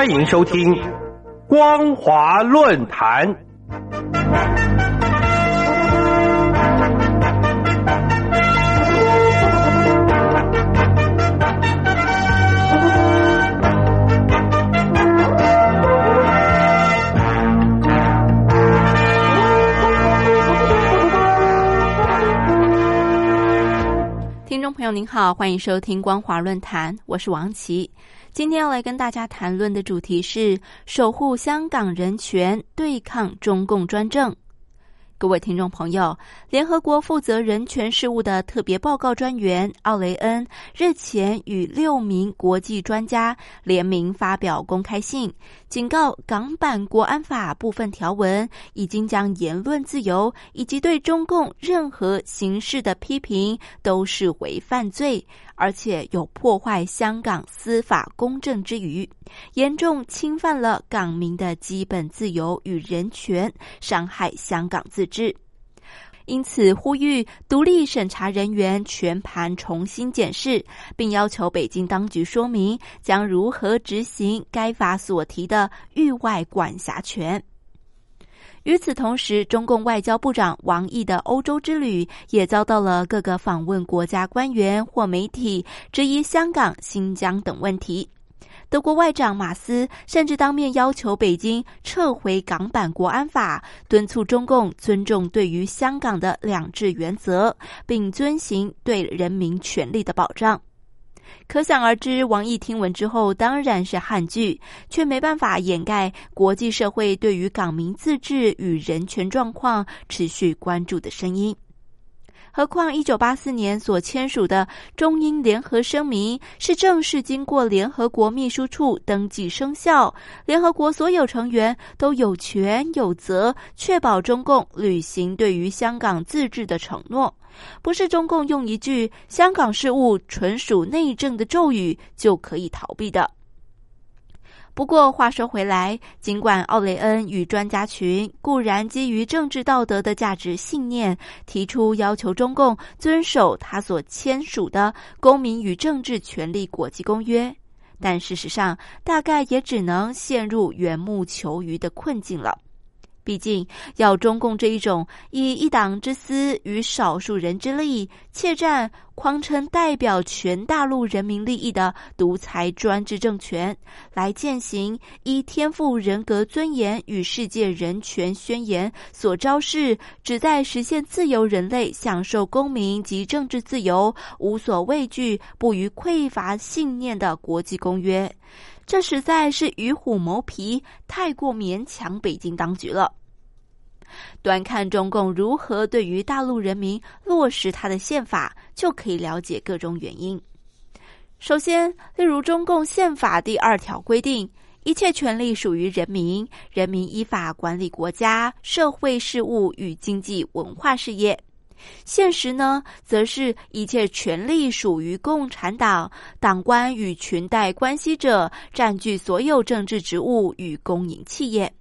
欢迎收听光华论坛。您好，欢迎收听光华论坛，我是王琦。今天要来跟大家谈论的主题是守护香港人权，对抗中共专政。各位听众朋友，联合国负责人权事务的特别报告专员奥雷恩日前与六名国际专家联名发表公开信，警告港版国安法部分条文已经将言论自由以及对中共任何形式的批评都视为犯罪。而且有破坏香港司法公正之余，严重侵犯了港民的基本自由与人权，伤害香港自治。因此，呼吁独立审查人员全盘重新检视，并要求北京当局说明将如何执行该法所提的域外管辖权。与此同时，中共外交部长王毅的欧洲之旅也遭到了各个访问国家官员或媒体质疑香港、新疆等问题。德国外长马斯甚至当面要求北京撤回港版国安法，敦促中共尊重对于香港的两制原则，并遵行对人民权利的保障。可想而知，王毅听闻之后当然是汉句，却没办法掩盖国际社会对于港民自治与人权状况持续关注的声音。何况，一九八四年所签署的中英联合声明是正式经过联合国秘书处登记生效，联合国所有成员都有权有责确保中共履行对于香港自治的承诺，不是中共用一句“香港事务纯属内政”的咒语就可以逃避的。不过话说回来，尽管奥雷恩与专家群固然基于政治道德的价值信念，提出要求中共遵守他所签署的《公民与政治权利国际公约》，但事实上大概也只能陷入缘木求鱼的困境了。毕竟，要中共这一种以一党之私与少数人之力，怯战匡称代表全大陆人民利益的独裁专制政权，来践行依天赋人格尊严与世界人权宣言所昭示，旨在实现自由人类享受公民及政治自由，无所畏惧，不予匮乏信念的国际公约。这实在是与虎谋皮，太过勉强北京当局了。端看中共如何对于大陆人民落实他的宪法，就可以了解各种原因。首先，例如中共宪法第二条规定，一切权利属于人民，人民依法管理国家、社会事务与经济文化事业。现实呢，则是一切权利属于共产党，党官与裙带关系者占据所有政治职务与公营企业。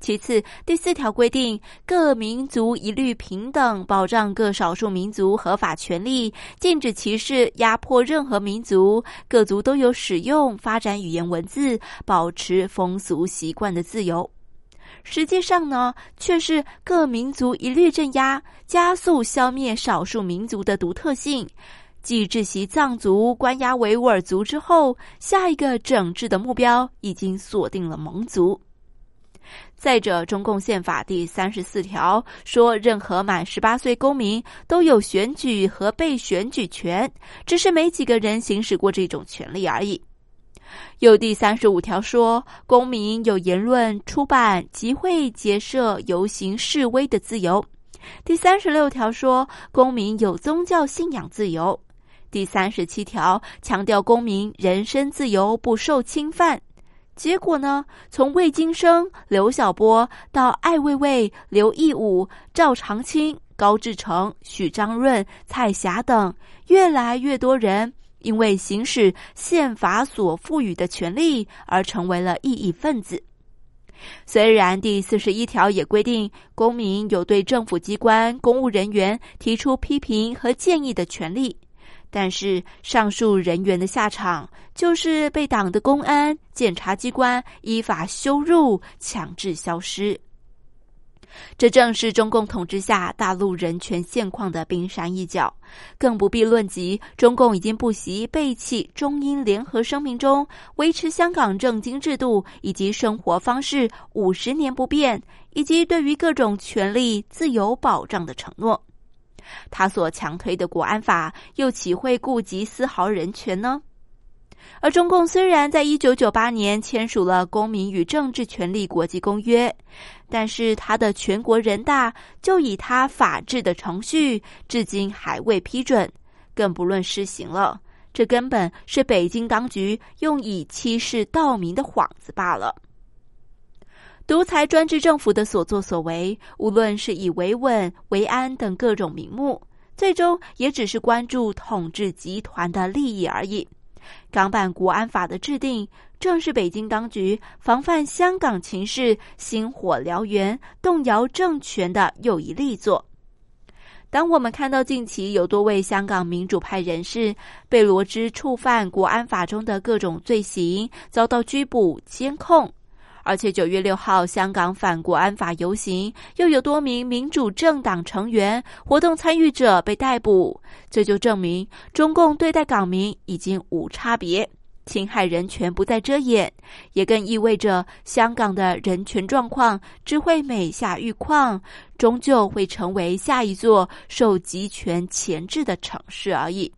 其次，第四条规定，各民族一律平等，保障各少数民族合法权利，禁止歧视、压迫任何民族，各族都有使用、发展语言文字、保持风俗习惯的自由。实际上呢，却是各民族一律镇压，加速消灭少数民族的独特性。继窒息藏族、关押维吾尔族之后，下一个整治的目标已经锁定了蒙族。再者，中共宪法第三十四条说，任何满十八岁公民都有选举和被选举权，只是没几个人行使过这种权利而已。有第三十五条说，公民有言论、出版、集会、结社、游行、示威的自由。第三十六条说，公民有宗教信仰自由。第三十七条强调公民人身自由不受侵犯。结果呢，从魏京生、刘晓波到艾未未、刘义武、赵长青、高志成、许章润、蔡霞等，越来越多人。因为行使宪法所赋予的权利而成为了异议分子。虽然第四十一条也规定公民有对政府机关、公务人员提出批评和建议的权利，但是上述人员的下场就是被党的公安、检察机关依法羞辱、强制消失。这正是中共统治下大陆人权现况的冰山一角，更不必论及中共已经不惜背弃中英联合声明中维持香港政经制度以及生活方式五十年不变，以及对于各种权利自由保障的承诺。他所强推的国安法又岂会顾及丝毫人权呢？而中共虽然在一九九八年签署了《公民与政治权利国际公约》，但是他的全国人大就以他法治的程序，至今还未批准，更不论施行了。这根本是北京当局用以欺世盗名的幌子罢了。独裁专制政府的所作所为，无论是以维稳、维安等各种名目，最终也只是关注统治集团的利益而已。港版国安法的制定，正是北京当局防范香港情势星火燎原、动摇政权的又一力作。当我们看到近期有多位香港民主派人士被罗织触犯国安法中的各种罪行，遭到拘捕、监控。而且九月六号，香港反国安法游行，又有多名民主政党成员、活动参与者被逮捕，这就证明中共对待港民已经无差别，侵害人权不再遮掩，也更意味着香港的人权状况只会每下愈况，终究会成为下一座受集权钳制的城市而已。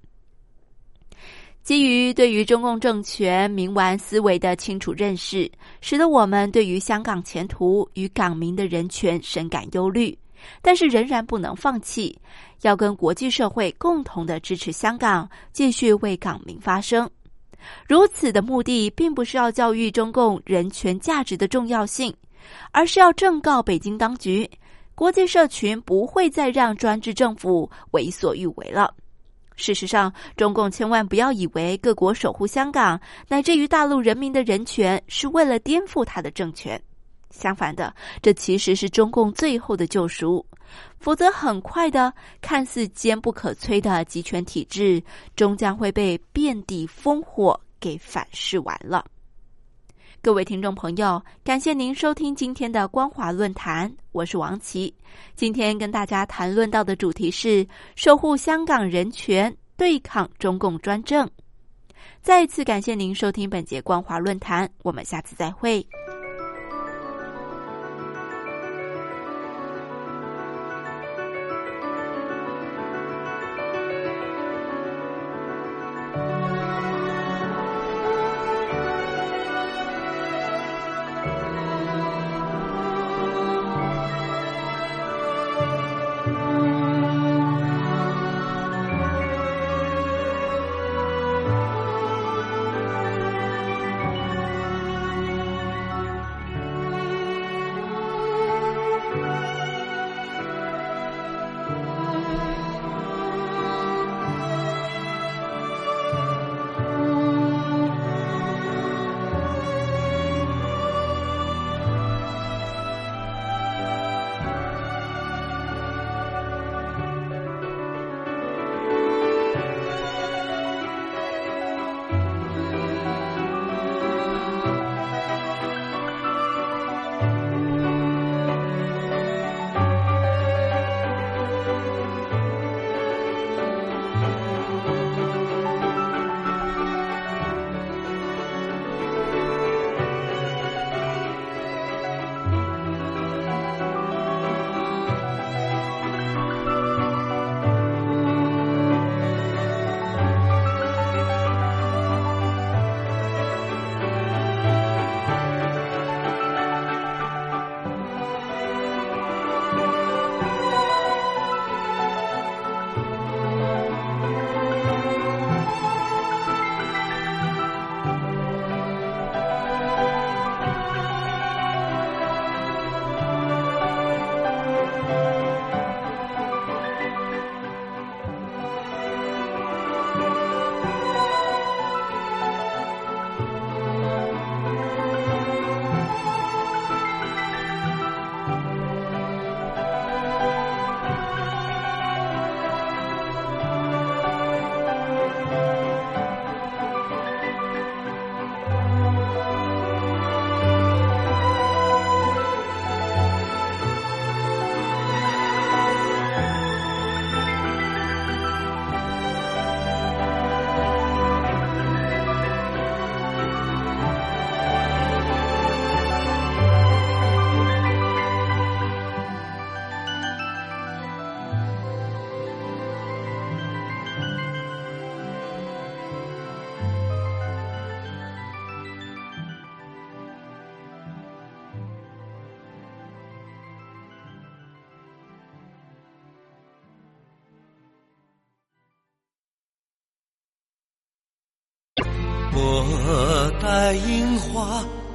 基于对于中共政权冥顽思维的清楚认识，使得我们对于香港前途与港民的人权深感忧虑。但是仍然不能放弃，要跟国际社会共同的支持香港，继续为港民发声。如此的目的，并不是要教育中共人权价值的重要性，而是要正告北京当局，国际社群不会再让专制政府为所欲为了。事实上，中共千万不要以为各国守护香港乃至于大陆人民的人权是为了颠覆他的政权。相反的，这其实是中共最后的救赎。否则，很快的，看似坚不可摧的集权体制，终将会被遍地烽火给反噬完了。各位听众朋友，感谢您收听今天的光华论坛，我是王琦。今天跟大家谈论到的主题是守护香港人权，对抗中共专政。再次感谢您收听本节光华论坛，我们下次再会。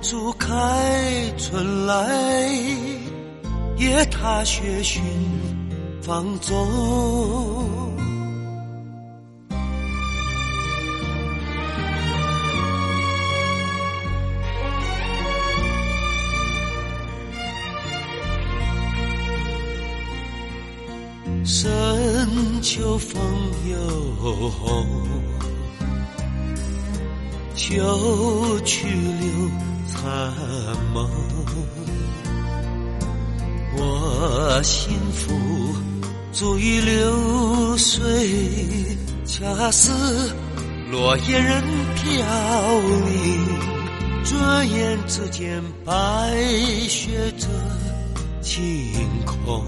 花初开春来，夜踏雪寻芳踪。深秋风又红，秋去留残梦。我幸福足以流水，恰似落叶任飘零。转眼之间，白雪遮晴空。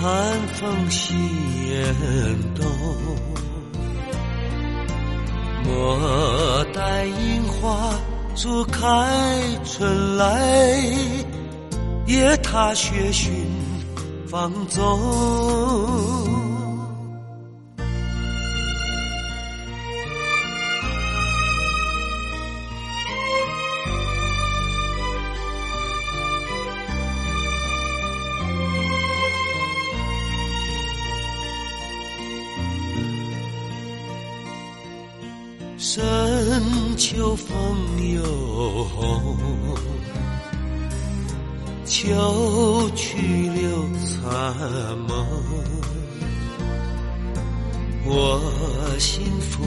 寒风袭严冬，我待樱花初开春来，夜踏雪寻芳踪。深秋风又红，秋去留残梦。我幸福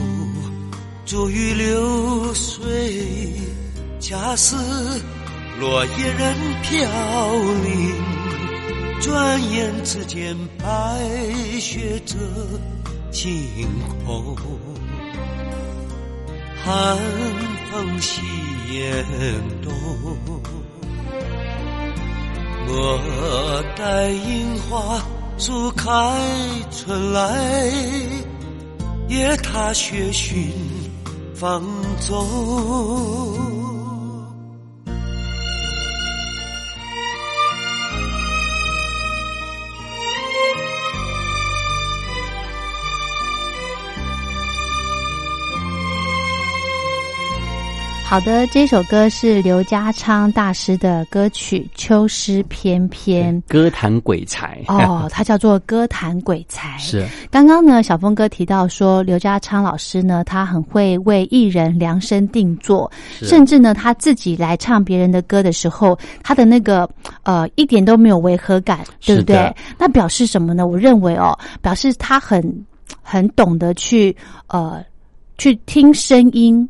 逐于流水，恰似落叶任飘零。转眼之间，白雪遮晴空。寒风袭严冬，莫待樱花初开春来，也踏雪寻芳踪。好的，这首歌是刘家昌大师的歌曲《秋诗翩翩》，歌坛鬼才哦，他叫做歌坛鬼才。是刚刚呢，小峰哥提到说，刘家昌老师呢，他很会为艺人量身定做，甚至呢，他自己来唱别人的歌的时候，他的那个呃，一点都没有违和感，对不对？那表示什么呢？我认为哦，表示他很很懂得去呃去听声音。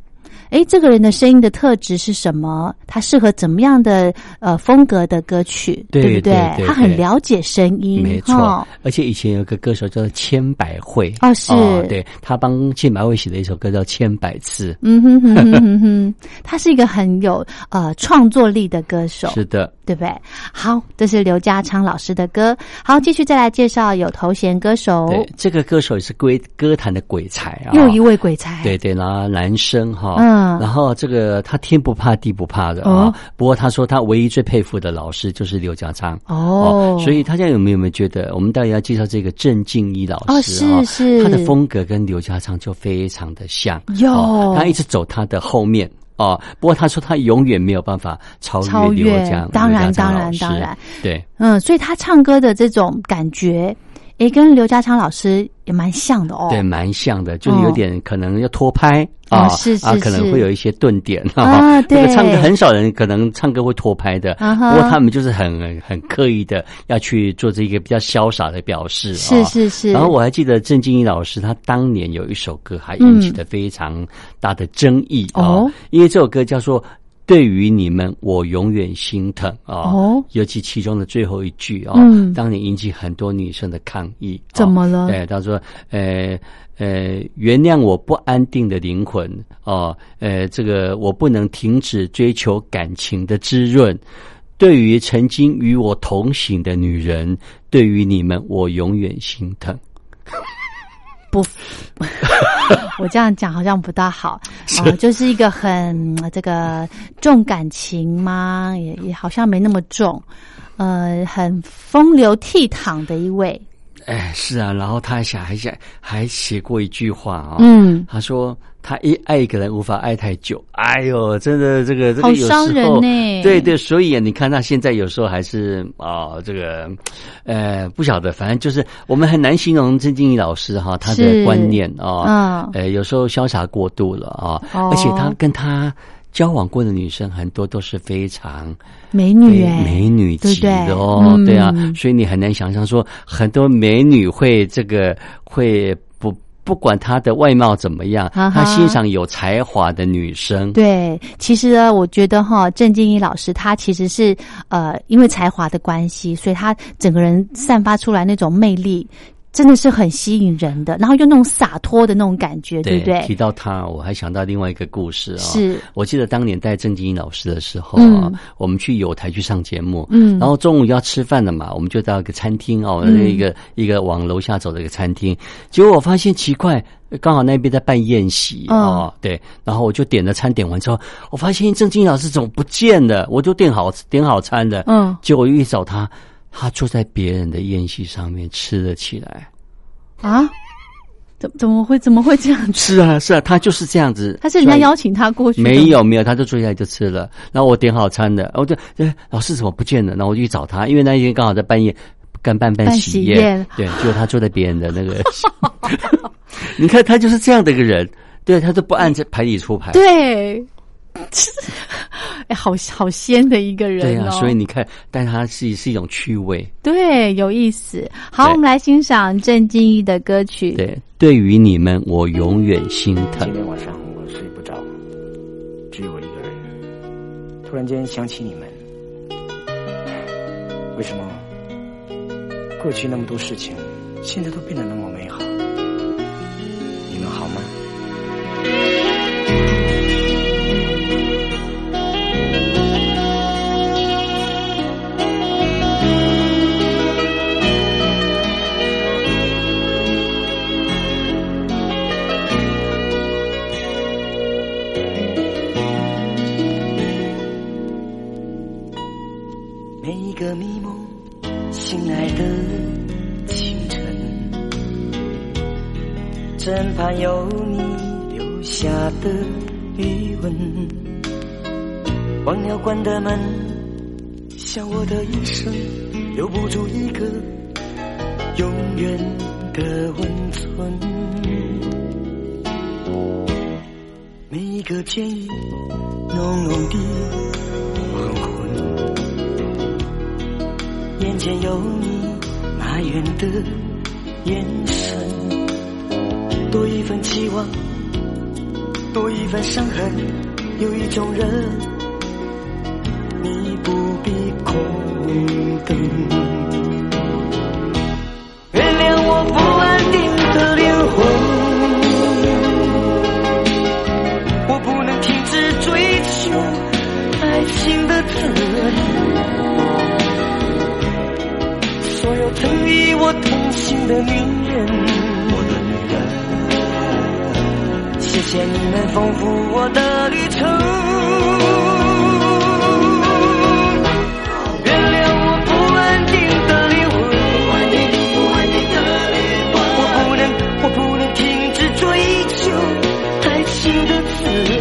哎，这个人的声音的特质是什么？他适合怎么样的呃风格的歌曲，对不对？他很了解声音，没错。而且以前有个歌手叫做千百惠哦，是对他帮千百惠写的一首歌叫《千百次》。嗯哼哼哼哼，他是一个很有呃创作力的歌手，是的，对不对？好，这是刘家昌老师的歌。好，继续再来介绍有头衔歌手。对，这个歌手也是归歌坛的鬼才啊，又一位鬼才。对对，然后男生哈，嗯。然后这个他天不怕地不怕的啊，不过他说他唯一最佩服的老师就是刘家昌哦，所以大家有没有没有觉得我们到底要介绍这个郑敬一老师啊？是是，他的风格跟刘家昌就非常的像，有他一直走他的后面哦。不过他说他永远没有办法超越刘家，当然当然当然，对，嗯，所以他唱歌的这种感觉。也跟刘家昌老师也蛮像的哦，对，蛮像的，就是有点可能要拖拍啊，是是啊，可能会有一些顿点啊。对，唱歌很少人可能唱歌会拖拍的，不过他们就是很很刻意的要去做这一个比较潇洒的表示。是是是。然后我还记得郑敬怡老师，他当年有一首歌还引起了非常大的争议哦，因为这首歌叫做。对于你们，我永远心疼啊！哦，尤其其中的最后一句啊，当年引起很多女生的抗议。怎么了？对，他说：“呃呃，原谅我不安定的灵魂哦，呃，这个我不能停止追求感情的滋润。对于曾经与我同行的女人，对于你们，我永远心疼。”不，我这样讲好像不大好 啊，就是一个很这个重感情吗？也也好像没那么重，呃，很风流倜傥的一位。哎，是啊，然后他还想还想还写过一句话啊、嗯，他说他一爱一个人无法爱太久，哎呦，真的这个这个好有时候呢。对对，所以啊你看他现在有时候还是啊、这个呃不晓得，反正就是我们很难形容郑静怡老师哈他的观念啊，嗯。呃有时候潇洒过度了啊，哦。而且他跟他交往过的女生很多都是非常。美女哎，美女级的哦，嗯对？啊，所以你很难想象说很多美女会这个会不不管她的外貌怎么样，她欣赏有才华的女生。对，其实呢，我觉得哈，郑敬怡老师她其实是呃，因为才华的关系，所以她整个人散发出来那种魅力，真的是很吸引人的。然后又那种洒脱的那种感觉，对不对提？到他，我还想到另外一个故事啊、是我记得当年带郑金英老师的时候啊，嗯我们去友台去上节目，嗯然后中午要吃饭了嘛，我们就到一个餐厅哦，嗯一个一个往楼下走的一个餐厅，结果我发现奇怪。刚好那边在办宴席啊哦，对，然后我就点了餐，点完之后，我发现郑金英老师怎么不见了？我就订好点好餐的，嗯，结果一找他，他坐在别人的宴席上面吃了起来。啊，怎怎么会怎么会这样子？是啊，是啊，他就是这样子。他是人家邀请他过去，没有没有，他就坐下来就吃了。然后我点好餐的，我就哎，老师怎么不见了？然后我就去找他，因为那一天刚好在半夜干办办喜宴对，就他坐在别人的那个 你看他就是这样的一个人，对他都不按这牌理出牌，对。哎，好好仙的一个人哦！对啊，所以你看，但他是是一种趣味，对有意思。好，我们来欣赏郑敬一的歌曲。对，对于你们，我永远心疼今。天晚上我睡不着，只有我一个人。突然间想起你们，为什么过去那么多事情，现在都变得那么美好？你们好吗？眼神，多一份期望，多一份伤痕，有一种人，你不必空等。原谅我不安定的灵魂，我不能停止追求爱情的责任。所有曾与我同行的女人，我的女人，谢谢你们丰富我的旅程。原谅我不安定的灵魂，我不能，我不能停止追求爱情的责任。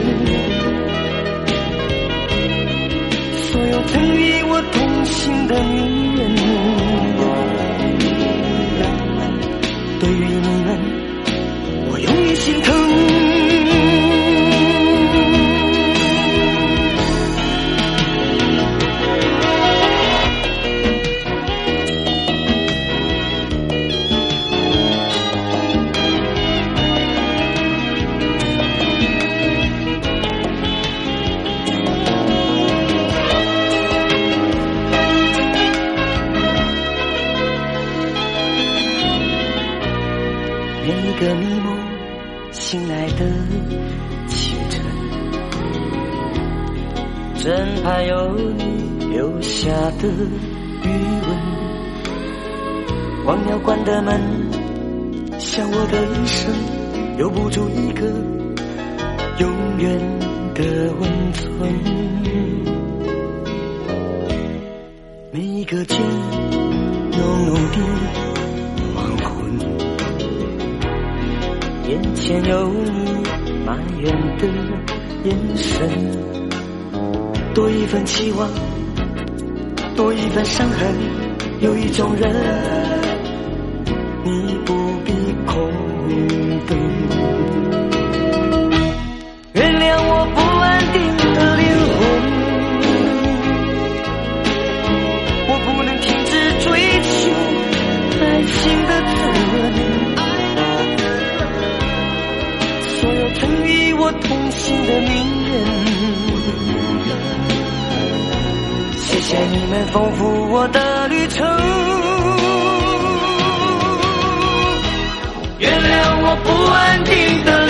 所有曾与我同行的你对于每一个街，浓浓的黄昏，眼前有你埋怨的眼神，多一份期望，多一份伤痕，有一种人，你不必空等。新的名人，谢谢你们丰富我的旅程。原谅我不安定的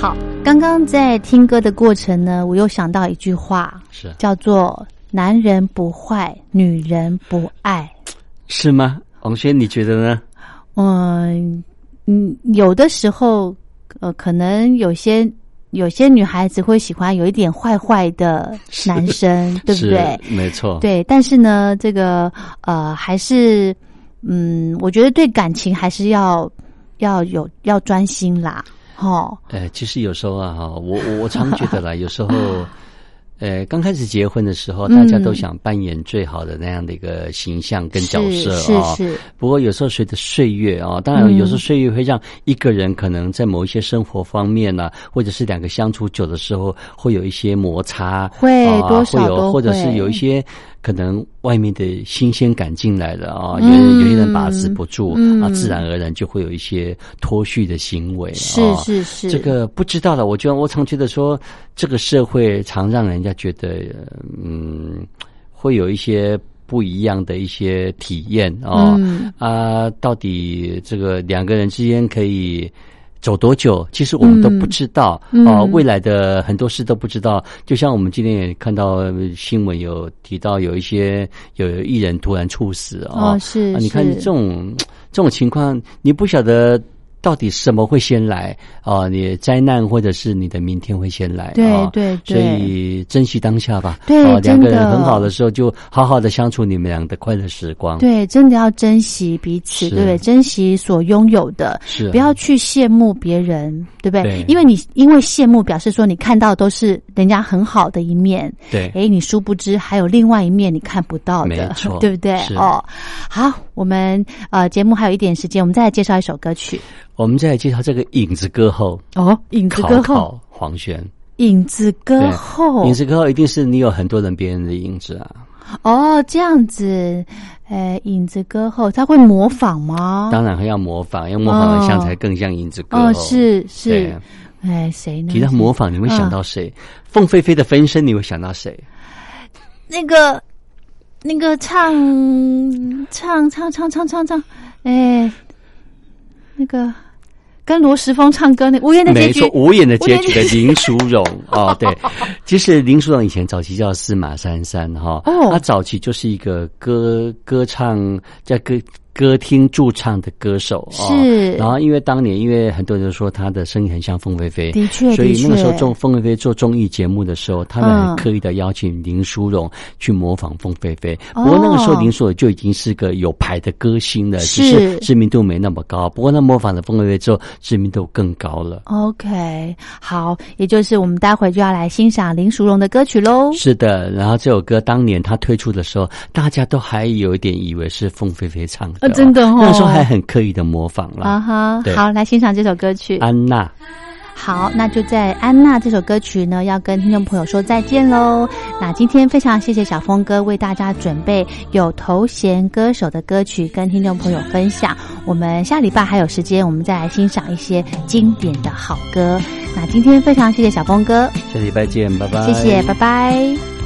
好，刚刚在听歌的过程呢，我又想到一句话，是叫做“男人不坏，女人不爱是吗？王轩，你觉得呢？”。嗯嗯，有的时候，呃，可能有些有些女孩子会喜欢有一点坏坏的男生，对不对？是没错。对，但是呢，这个呃，还是嗯，我觉得对感情还是要要有要专心啦，哦，呃，其实有时候啊，哈，我我常觉得啦，有时候，呃，刚开始结婚的时候，大家都想扮演最好的那样的一个形象跟角色是啊。是是不过有时候随着岁月啊，当然有时候岁月会让一个人可能在某一些生活方面呢、或者是两个相处久的时候，会有一些摩擦，会啊多少会有，或者是有一些可能外面的新鲜感进来了啊，有有些人把持不住、嗯啊，自然而然就会有一些脱序的行为。是啊是是，这个不知道了，我觉得我常觉得说，这个社会常让人家觉得，嗯，会有一些不一样的一些体验哦。嗯啊，到底这个两个人之间可以走多久？其实我们都不知道、嗯哦，嗯未来的很多事都不知道。就像我们今天也看到新闻有提到，有一些有艺人突然猝死哦，哦是啊，你看这种这种情况，你不晓得。到底什么会先来啊？你灾难或者是你的明天会先来？对对对所对以珍惜当下吧。对啊，两个人很好的时候，就好好的相处你们俩的快乐时光。，对，真的要珍惜彼此，对不对？珍惜所拥有的，是啊不要去羡慕别人，对不对？对因为你因为羡慕，表示说你看到都是人家很好的一面，对哎，你殊不知还有另外一面你看不到的，没错 对不对？哦，好，我们呃节目还有一点时间，我们再来介绍一首歌曲我们再来介绍这个影子歌后，哦，《影子歌后》。考黄轩。影子歌对后影子歌后一定是你有很多人别人的影子啊。哦，这样子，呃，影子歌后他会模仿吗？当然还要模仿，要模仿的像才更像影子歌后。哦，是是对，哎，谁呢？提到模仿，你会想到谁？凤飞飞的分身，你会想到谁？那个那个唱唱唱唱唱唱唱，哎，那个跟罗时丰唱歌那《无言的结局没错，》无言的结局的林淑荣 哦，对，其实林淑荣以前早期叫司马珊珊哈，哦她早期就是一个歌歌唱在歌。歌厅驻唱的歌手哦，是然后因为当年因为很多人都说他的声音很像凤飞飞，的确所以那个时候做凤飞飞做综艺节目的时候，他们刻意的邀请林淑荣去模仿凤飞飞。哦不过那个时候林淑荣就已经是个有牌的歌星了，是只是知名度没那么高。不过他模仿了凤飞飞之后，知名度更高了。OK，好，也就是我们待会就要来欣赏林淑荣的歌曲喽。是的，然后这首歌当年他推出的时候，大家都还有一点以为是凤飞飞唱的。呃，真的哦那个时候还很刻意的模仿了。啊哈对，好，来欣赏这首歌曲。安娜，好，那就在《安娜》这首歌曲呢，要跟听众朋友说再见喽。那今天非常谢谢小峰哥为大家准备有头衔歌手的歌曲，跟听众朋友分享。我们下礼拜还有时间，我们再来欣赏一些经典的好歌。那今天非常谢谢小峰哥，下礼拜见，拜拜。谢谢，拜拜。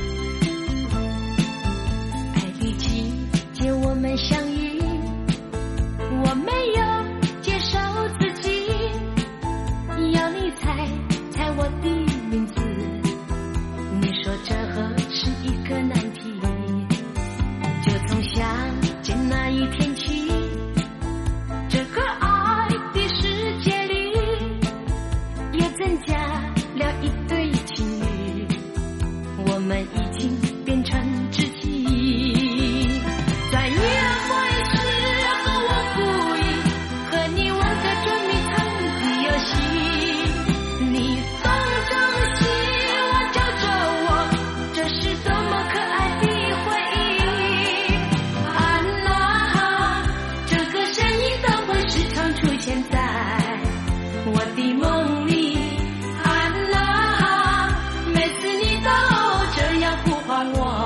样呼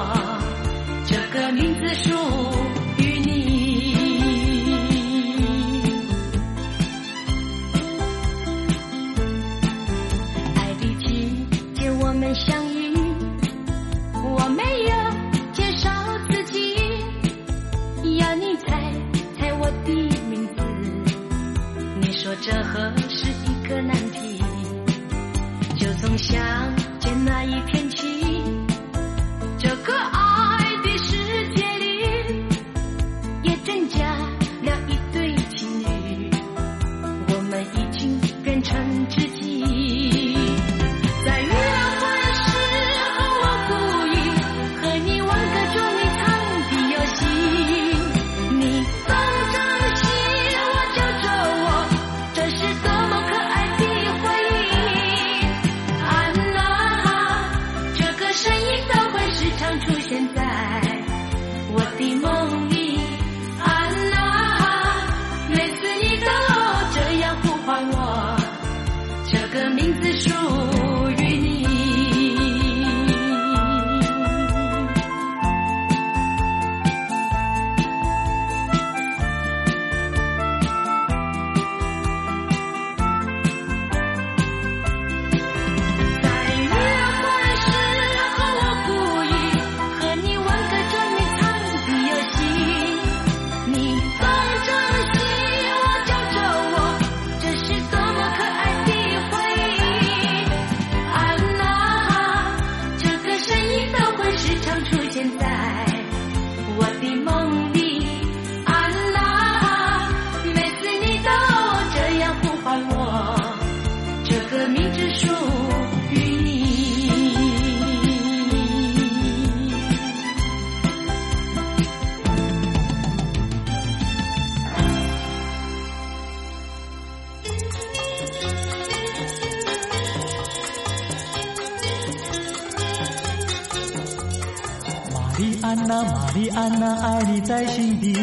安娜，爱你在心底，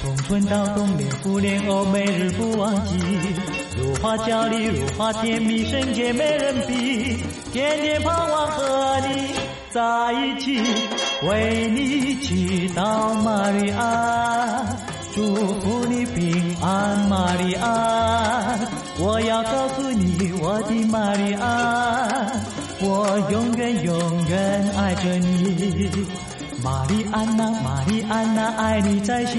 从春到冬，年复年哦，每日不忘记。如花娇丽，如花甜蜜，圣洁没人比。天天盼望和你在一起，为你祈祷，玛丽安，祝福你平安，玛丽安。我要告诉你，我的玛丽安，我永远永远爱着你。玛丽安娜，玛丽安娜，爱你在心。